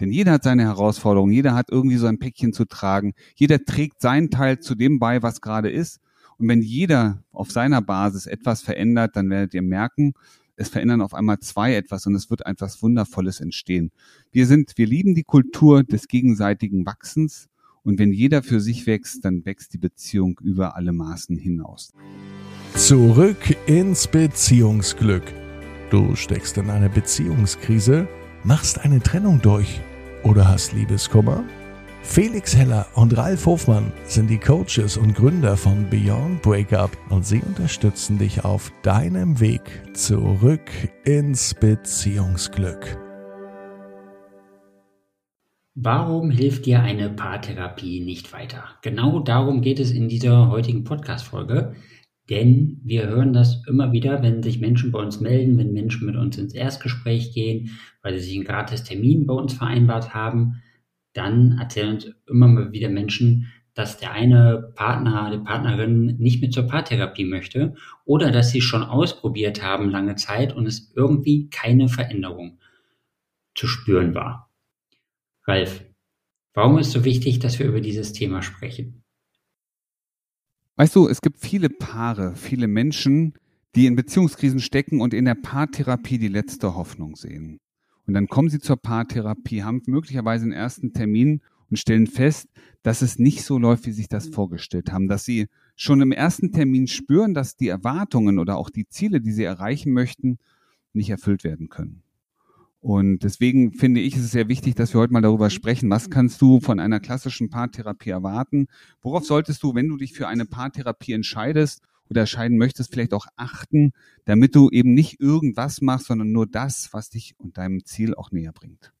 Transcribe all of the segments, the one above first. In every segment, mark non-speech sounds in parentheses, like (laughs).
Denn jeder hat seine Herausforderungen, jeder hat irgendwie so ein Päckchen zu tragen, jeder trägt seinen Teil zu dem bei, was gerade ist. Und wenn jeder auf seiner Basis etwas verändert, dann werdet ihr merken, es verändern auf einmal zwei etwas und es wird etwas Wundervolles entstehen. Wir sind, wir lieben die Kultur des gegenseitigen Wachsens und wenn jeder für sich wächst, dann wächst die Beziehung über alle Maßen hinaus. Zurück ins Beziehungsglück. Du steckst in einer Beziehungskrise, machst eine Trennung durch oder hast Liebeskummer? Felix Heller und Ralf Hofmann sind die Coaches und Gründer von Beyond Breakup und sie unterstützen dich auf deinem Weg zurück ins Beziehungsglück. Warum hilft dir eine Paartherapie nicht weiter? Genau darum geht es in dieser heutigen Podcast-Folge. Denn wir hören das immer wieder, wenn sich Menschen bei uns melden, wenn Menschen mit uns ins Erstgespräch gehen, weil sie sich einen gratis Termin bei uns vereinbart haben dann erzählen uns immer mal wieder Menschen, dass der eine Partner, die Partnerin nicht mehr zur Paartherapie möchte oder dass sie schon ausprobiert haben lange Zeit und es irgendwie keine Veränderung zu spüren war. Ralf, warum ist so wichtig, dass wir über dieses Thema sprechen? Weißt du, es gibt viele Paare, viele Menschen, die in Beziehungskrisen stecken und in der Paartherapie die letzte Hoffnung sehen. Und dann kommen sie zur Paartherapie, haben möglicherweise einen ersten Termin und stellen fest, dass es nicht so läuft, wie sie sich das vorgestellt haben, dass sie schon im ersten Termin spüren, dass die Erwartungen oder auch die Ziele, die sie erreichen möchten, nicht erfüllt werden können. Und deswegen finde ich, es ist sehr wichtig, dass wir heute mal darüber sprechen. Was kannst du von einer klassischen Paartherapie erwarten? Worauf solltest du, wenn du dich für eine Paartherapie entscheidest oder scheiden möchtest, vielleicht auch achten, damit du eben nicht irgendwas machst, sondern nur das, was dich und deinem Ziel auch näher bringt.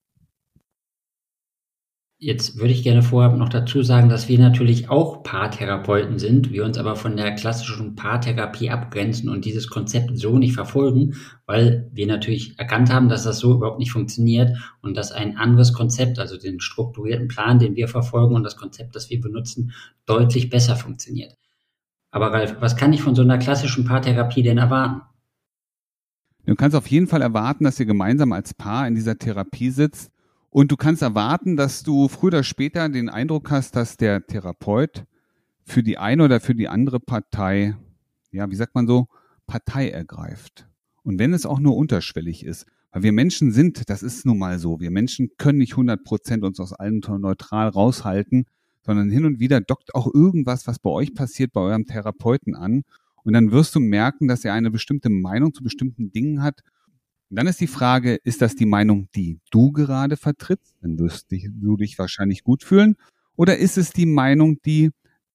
Jetzt würde ich gerne vorab noch dazu sagen, dass wir natürlich auch Paartherapeuten sind, wir uns aber von der klassischen Paartherapie abgrenzen und dieses Konzept so nicht verfolgen, weil wir natürlich erkannt haben, dass das so überhaupt nicht funktioniert und dass ein anderes Konzept, also den strukturierten Plan, den wir verfolgen und das Konzept, das wir benutzen, deutlich besser funktioniert. Aber Ralf, was kann ich von so einer klassischen Paartherapie denn erwarten? Du kannst auf jeden Fall erwarten, dass ihr gemeinsam als Paar in dieser Therapie sitzt und du kannst erwarten, dass du früher oder später den Eindruck hast, dass der Therapeut für die eine oder für die andere Partei, ja, wie sagt man so, Partei ergreift. Und wenn es auch nur unterschwellig ist, weil wir Menschen sind, das ist nun mal so, wir Menschen können nicht 100 Prozent uns aus allem neutral raushalten, sondern hin und wieder dockt auch irgendwas, was bei euch passiert, bei eurem Therapeuten an. Und dann wirst du merken, dass er eine bestimmte Meinung zu bestimmten Dingen hat. Und dann ist die Frage, ist das die Meinung, die du gerade vertrittst? Dann wirst du dich wahrscheinlich gut fühlen. Oder ist es die Meinung, die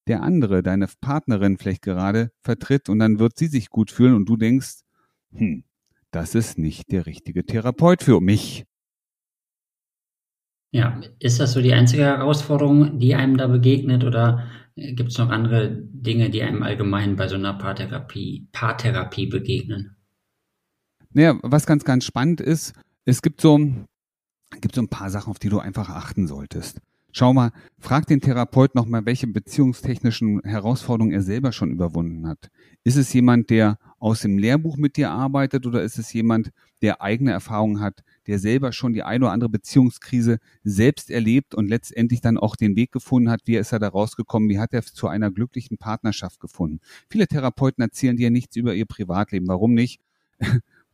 der andere, deine Partnerin vielleicht gerade vertritt und dann wird sie sich gut fühlen und du denkst, hm, das ist nicht der richtige Therapeut für mich. Ja, ist das so die einzige Herausforderung, die einem da begegnet oder gibt es noch andere Dinge, die einem allgemein bei so einer Paartherapie, Paartherapie begegnen? Naja, was ganz, ganz spannend ist, es gibt so, gibt so ein paar Sachen, auf die du einfach achten solltest. Schau mal, frag den Therapeut nochmal, welche beziehungstechnischen Herausforderungen er selber schon überwunden hat. Ist es jemand, der aus dem Lehrbuch mit dir arbeitet oder ist es jemand, der eigene Erfahrungen hat, der selber schon die eine oder andere Beziehungskrise selbst erlebt und letztendlich dann auch den Weg gefunden hat, wie ist er da rausgekommen, wie hat er zu einer glücklichen Partnerschaft gefunden. Viele Therapeuten erzählen dir nichts über ihr Privatleben. Warum nicht?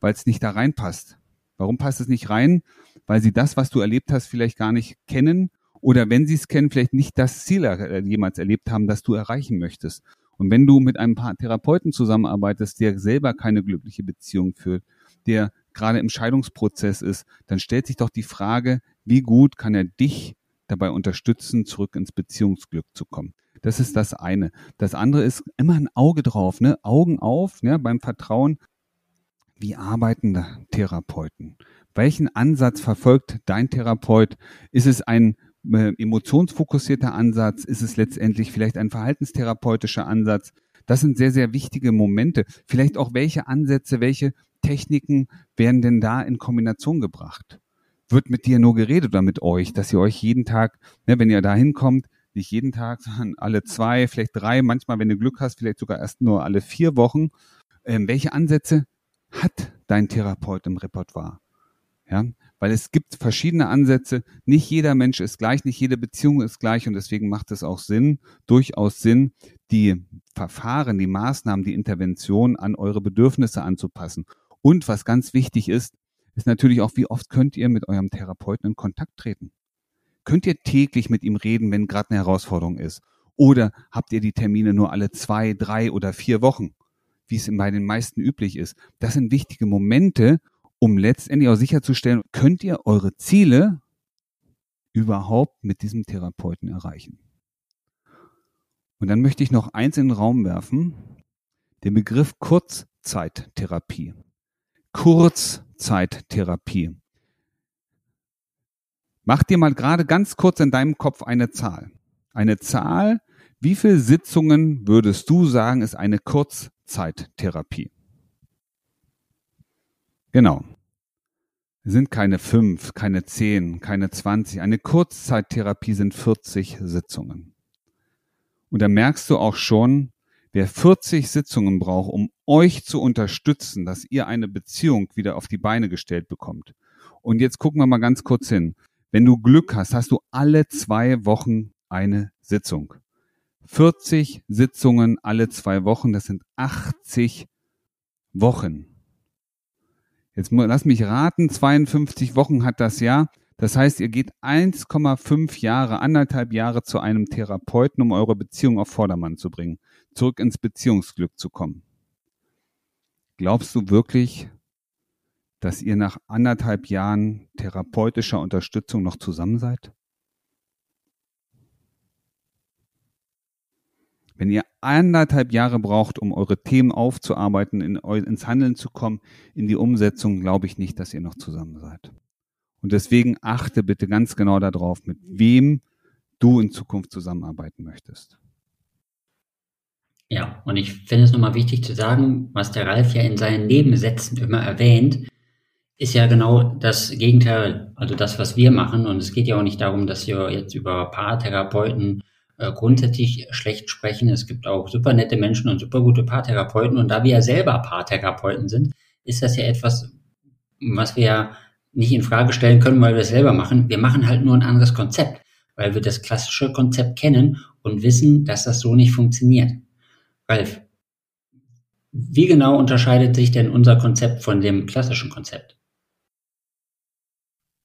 Weil es nicht da reinpasst. Warum passt es nicht rein? Weil sie das, was du erlebt hast, vielleicht gar nicht kennen oder wenn sie es kennen, vielleicht nicht das Ziel äh, jemals erlebt haben, das du erreichen möchtest. Und wenn du mit einem Therapeuten zusammenarbeitest, der selber keine glückliche Beziehung führt, der gerade im Scheidungsprozess ist, dann stellt sich doch die Frage, wie gut kann er dich dabei unterstützen, zurück ins Beziehungsglück zu kommen. Das ist das eine. Das andere ist immer ein Auge drauf, ne? Augen auf, ne? Beim Vertrauen. Wie arbeiten Therapeuten? Welchen Ansatz verfolgt dein Therapeut? Ist es ein äh, emotionsfokussierter Ansatz? Ist es letztendlich vielleicht ein verhaltenstherapeutischer Ansatz? Das sind sehr, sehr wichtige Momente. Vielleicht auch welche Ansätze, welche Techniken werden denn da in Kombination gebracht? Wird mit dir nur geredet oder mit euch, dass ihr euch jeden Tag, ne, wenn ihr da hinkommt, nicht jeden Tag, (laughs) sondern alle zwei, vielleicht drei, manchmal, wenn du Glück hast, vielleicht sogar erst nur alle vier Wochen. Ähm, welche Ansätze hat dein Therapeut im Repertoire? Ja, weil es gibt verschiedene Ansätze. Nicht jeder Mensch ist gleich, nicht jede Beziehung ist gleich und deswegen macht es auch Sinn, durchaus Sinn, die Verfahren, die Maßnahmen, die Intervention an eure Bedürfnisse anzupassen. Und was ganz wichtig ist, ist natürlich auch, wie oft könnt ihr mit eurem Therapeuten in Kontakt treten? Könnt ihr täglich mit ihm reden, wenn gerade eine Herausforderung ist? Oder habt ihr die Termine nur alle zwei, drei oder vier Wochen, wie es bei den meisten üblich ist? Das sind wichtige Momente, um letztendlich auch sicherzustellen, könnt ihr eure Ziele überhaupt mit diesem Therapeuten erreichen. Und dann möchte ich noch eins in den Raum werfen, den Begriff Kurzzeittherapie. Kurzzeittherapie. Mach dir mal gerade ganz kurz in deinem Kopf eine Zahl. Eine Zahl, wie viele Sitzungen würdest du sagen, ist eine Kurzzeittherapie? Genau. Es sind keine fünf, keine zehn, keine zwanzig. Eine Kurzzeittherapie sind 40 Sitzungen. Und da merkst du auch schon, wer 40 Sitzungen braucht, um euch zu unterstützen, dass ihr eine Beziehung wieder auf die Beine gestellt bekommt. Und jetzt gucken wir mal ganz kurz hin. Wenn du Glück hast, hast du alle zwei Wochen eine Sitzung. 40 Sitzungen alle zwei Wochen, das sind 80 Wochen. Jetzt lass mich raten, 52 Wochen hat das Jahr. Das heißt, ihr geht 1,5 Jahre, anderthalb Jahre zu einem Therapeuten, um eure Beziehung auf Vordermann zu bringen, zurück ins Beziehungsglück zu kommen. Glaubst du wirklich, dass ihr nach anderthalb Jahren therapeutischer Unterstützung noch zusammen seid? Wenn ihr anderthalb Jahre braucht, um eure Themen aufzuarbeiten, in, ins Handeln zu kommen, in die Umsetzung, glaube ich nicht, dass ihr noch zusammen seid. Und deswegen achte bitte ganz genau darauf, mit wem du in Zukunft zusammenarbeiten möchtest. Ja, und ich finde es nochmal wichtig zu sagen, was der Ralf ja in seinen Nebensätzen immer erwähnt, ist ja genau das Gegenteil, also das, was wir machen. Und es geht ja auch nicht darum, dass wir jetzt über Paartherapeuten grundsätzlich schlecht sprechen. Es gibt auch super nette Menschen und super gute Paartherapeuten. Und da wir ja selber Paartherapeuten sind, ist das ja etwas, was wir ja nicht in Frage stellen können, weil wir es selber machen. Wir machen halt nur ein anderes Konzept, weil wir das klassische Konzept kennen und wissen, dass das so nicht funktioniert. Ralf, wie genau unterscheidet sich denn unser Konzept von dem klassischen Konzept?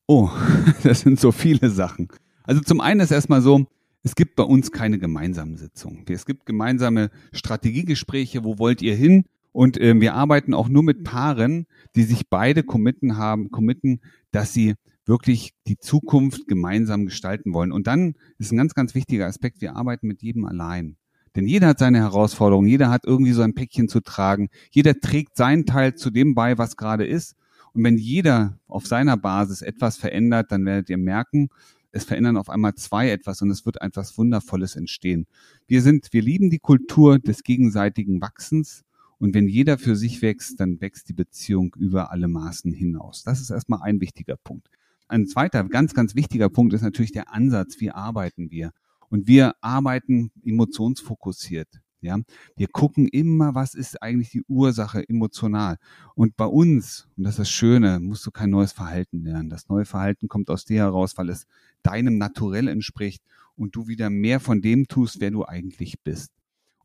Oh, (laughs) das sind so viele Sachen. Also zum einen ist erstmal so, es gibt bei uns keine gemeinsamen Sitzungen. Es gibt gemeinsame Strategiegespräche, wo wollt ihr hin? Und äh, wir arbeiten auch nur mit Paaren, die sich beide committen haben, committen, dass sie wirklich die Zukunft gemeinsam gestalten wollen. Und dann ist ein ganz, ganz wichtiger Aspekt, wir arbeiten mit jedem allein. Denn jeder hat seine Herausforderungen, jeder hat irgendwie so ein Päckchen zu tragen, jeder trägt seinen Teil zu dem bei, was gerade ist. Und wenn jeder auf seiner Basis etwas verändert, dann werdet ihr merken, es verändern auf einmal zwei etwas und es wird etwas Wundervolles entstehen. Wir sind, wir lieben die Kultur des gegenseitigen Wachsens und wenn jeder für sich wächst, dann wächst die Beziehung über alle Maßen hinaus. Das ist erstmal ein wichtiger Punkt. Ein zweiter ganz, ganz wichtiger Punkt ist natürlich der Ansatz. Wie arbeiten wir? Und wir arbeiten emotionsfokussiert. Ja, wir gucken immer, was ist eigentlich die Ursache emotional. Und bei uns, und das ist das Schöne, musst du kein neues Verhalten lernen. Das neue Verhalten kommt aus dir heraus, weil es deinem Naturell entspricht und du wieder mehr von dem tust, wer du eigentlich bist.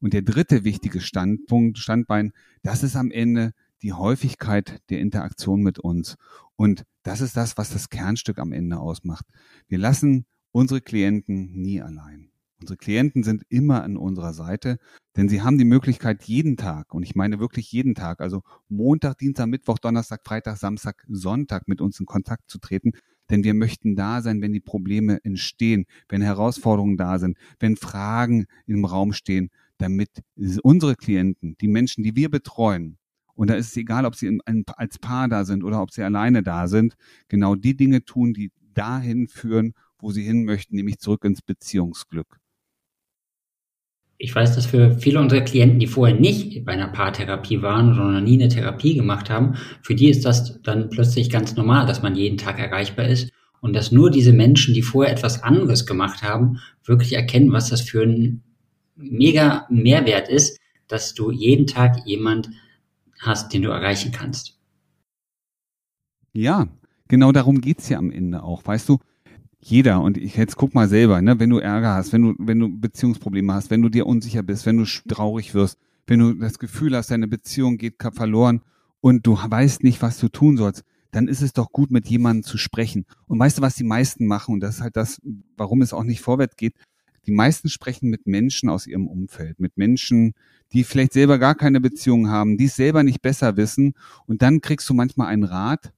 Und der dritte wichtige Standpunkt, Standbein, das ist am Ende die Häufigkeit der Interaktion mit uns. Und das ist das, was das Kernstück am Ende ausmacht. Wir lassen unsere Klienten nie allein. Unsere Klienten sind immer an unserer Seite, denn sie haben die Möglichkeit jeden Tag, und ich meine wirklich jeden Tag, also Montag, Dienstag, Mittwoch, Donnerstag, Freitag, Samstag, Sonntag mit uns in Kontakt zu treten, denn wir möchten da sein, wenn die Probleme entstehen, wenn Herausforderungen da sind, wenn Fragen im Raum stehen, damit unsere Klienten, die Menschen, die wir betreuen, und da ist es egal, ob sie als Paar da sind oder ob sie alleine da sind, genau die Dinge tun, die dahin führen, wo sie hin möchten, nämlich zurück ins Beziehungsglück. Ich weiß, dass für viele unserer Klienten, die vorher nicht bei einer Paartherapie waren oder noch nie eine Therapie gemacht haben, für die ist das dann plötzlich ganz normal, dass man jeden Tag erreichbar ist und dass nur diese Menschen, die vorher etwas anderes gemacht haben, wirklich erkennen, was das für ein mega Mehrwert ist, dass du jeden Tag jemand hast, den du erreichen kannst. Ja, genau darum geht's ja am Ende auch. Weißt du, jeder, und ich jetzt guck mal selber, ne, wenn du Ärger hast, wenn du, wenn du Beziehungsprobleme hast, wenn du dir unsicher bist, wenn du traurig wirst, wenn du das Gefühl hast, deine Beziehung geht verloren und du weißt nicht, was du tun sollst, dann ist es doch gut, mit jemandem zu sprechen. Und weißt du, was die meisten machen? Und das ist halt das, warum es auch nicht vorwärts geht. Die meisten sprechen mit Menschen aus ihrem Umfeld, mit Menschen, die vielleicht selber gar keine Beziehung haben, die es selber nicht besser wissen. Und dann kriegst du manchmal einen Rat,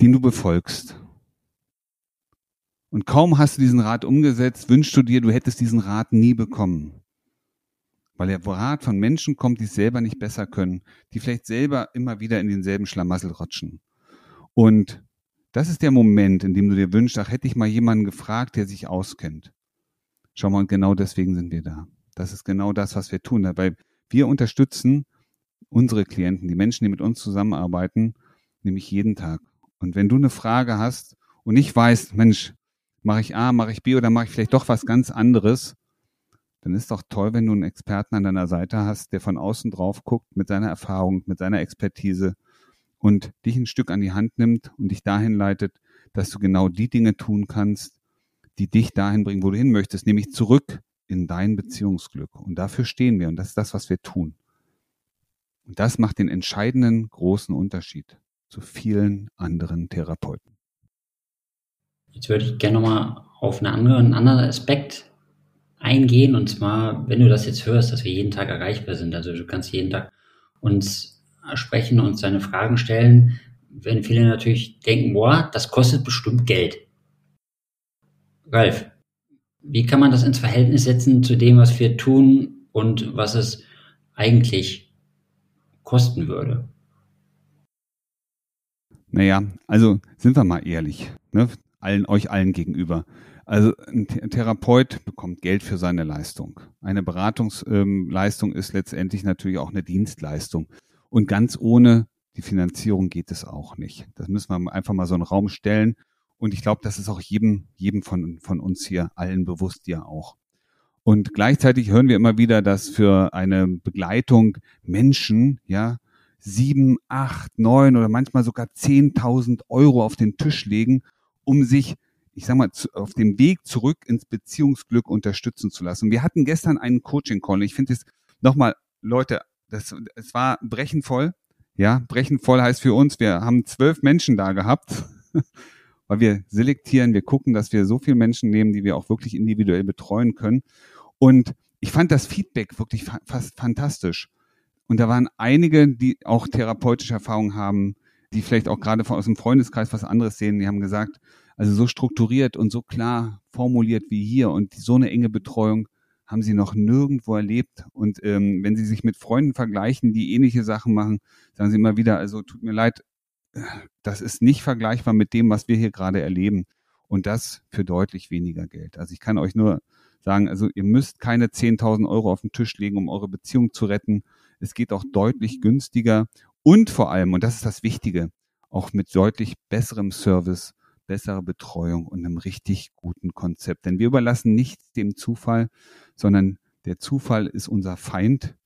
den du befolgst. Und kaum hast du diesen Rat umgesetzt, wünschst du dir, du hättest diesen Rat nie bekommen. Weil der Rat von Menschen kommt, die es selber nicht besser können, die vielleicht selber immer wieder in denselben Schlamassel rutschen. Und das ist der Moment, in dem du dir wünschst, ach, hätte ich mal jemanden gefragt, der sich auskennt. Schau mal, und genau deswegen sind wir da. Das ist genau das, was wir tun. Weil wir unterstützen unsere Klienten, die Menschen, die mit uns zusammenarbeiten, nämlich jeden Tag. Und wenn du eine Frage hast und nicht weißt, Mensch, mache ich A, mache ich B oder mache ich vielleicht doch was ganz anderes, dann ist doch toll, wenn du einen Experten an deiner Seite hast, der von außen drauf guckt mit seiner Erfahrung, mit seiner Expertise und dich ein Stück an die Hand nimmt und dich dahin leitet, dass du genau die Dinge tun kannst, die dich dahin bringen, wo du hin möchtest, nämlich zurück in dein Beziehungsglück. Und dafür stehen wir und das ist das, was wir tun. Und das macht den entscheidenden großen Unterschied zu vielen anderen Therapeuten. Jetzt würde ich gerne nochmal auf eine andere, einen anderen Aspekt eingehen. Und zwar, wenn du das jetzt hörst, dass wir jeden Tag erreichbar sind. Also du kannst jeden Tag uns sprechen, uns deine Fragen stellen. Wenn viele natürlich denken, boah, das kostet bestimmt Geld. Ralf, wie kann man das ins Verhältnis setzen zu dem, was wir tun und was es eigentlich kosten würde? Naja, also sind wir mal ehrlich, ne? Allen, euch allen gegenüber. Also ein Therapeut bekommt Geld für seine Leistung. Eine Beratungsleistung ähm, ist letztendlich natürlich auch eine Dienstleistung. Und ganz ohne die Finanzierung geht es auch nicht. Das müssen wir einfach mal so einen Raum stellen. Und ich glaube, das ist auch jedem, jedem von, von uns hier allen bewusst ja auch. Und gleichzeitig hören wir immer wieder, dass für eine Begleitung Menschen, ja, sieben, acht, neun oder manchmal sogar zehntausend Euro auf den Tisch legen, um sich ich sag mal, auf dem Weg zurück ins Beziehungsglück unterstützen zu lassen. Wir hatten gestern einen Coaching-Call. Ich finde es nochmal, Leute, das, es war brechenvoll. Ja, brechenvoll heißt für uns, wir haben zwölf Menschen da gehabt, (laughs) weil wir selektieren, wir gucken, dass wir so viele Menschen nehmen, die wir auch wirklich individuell betreuen können. Und ich fand das Feedback wirklich fa fast fantastisch. Und da waren einige, die auch therapeutische Erfahrungen haben, die vielleicht auch gerade aus dem Freundeskreis was anderes sehen, die haben gesagt, also so strukturiert und so klar formuliert wie hier und so eine enge Betreuung haben sie noch nirgendwo erlebt. Und ähm, wenn sie sich mit Freunden vergleichen, die ähnliche Sachen machen, sagen sie immer wieder, also tut mir leid, das ist nicht vergleichbar mit dem, was wir hier gerade erleben. Und das für deutlich weniger Geld. Also ich kann euch nur sagen, also ihr müsst keine 10.000 Euro auf den Tisch legen, um eure Beziehung zu retten. Es geht auch deutlich günstiger und vor allem, und das ist das Wichtige, auch mit deutlich besserem Service bessere Betreuung und einem richtig guten Konzept. Denn wir überlassen nichts dem Zufall, sondern der Zufall ist unser Feind.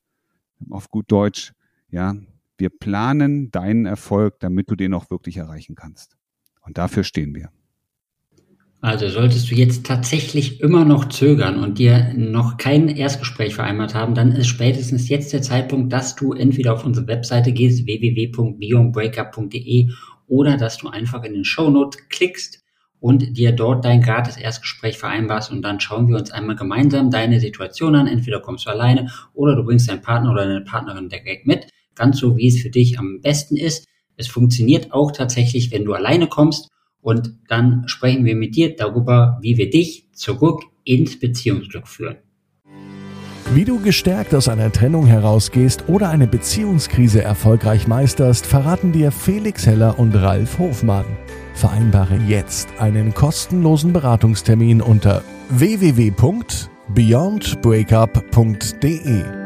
Auf gut Deutsch, ja, wir planen deinen Erfolg, damit du den auch wirklich erreichen kannst. Und dafür stehen wir. Also solltest du jetzt tatsächlich immer noch zögern und dir noch kein Erstgespräch vereinbart haben, dann ist spätestens jetzt der Zeitpunkt, dass du entweder auf unsere Webseite gehst, www.beyondbreakup.de oder dass du einfach in den Shownote klickst und dir dort dein gratis Erstgespräch vereinbarst und dann schauen wir uns einmal gemeinsam deine Situation an. Entweder kommst du alleine oder du bringst deinen Partner oder deine Partnerin direkt mit, ganz so wie es für dich am besten ist. Es funktioniert auch tatsächlich, wenn du alleine kommst und dann sprechen wir mit dir darüber, wie wir dich zurück ins Beziehungsglück führen. Wie du gestärkt aus einer Trennung herausgehst oder eine Beziehungskrise erfolgreich meisterst, verraten dir Felix Heller und Ralf Hofmann. Vereinbare jetzt einen kostenlosen Beratungstermin unter www.beyondbreakup.de.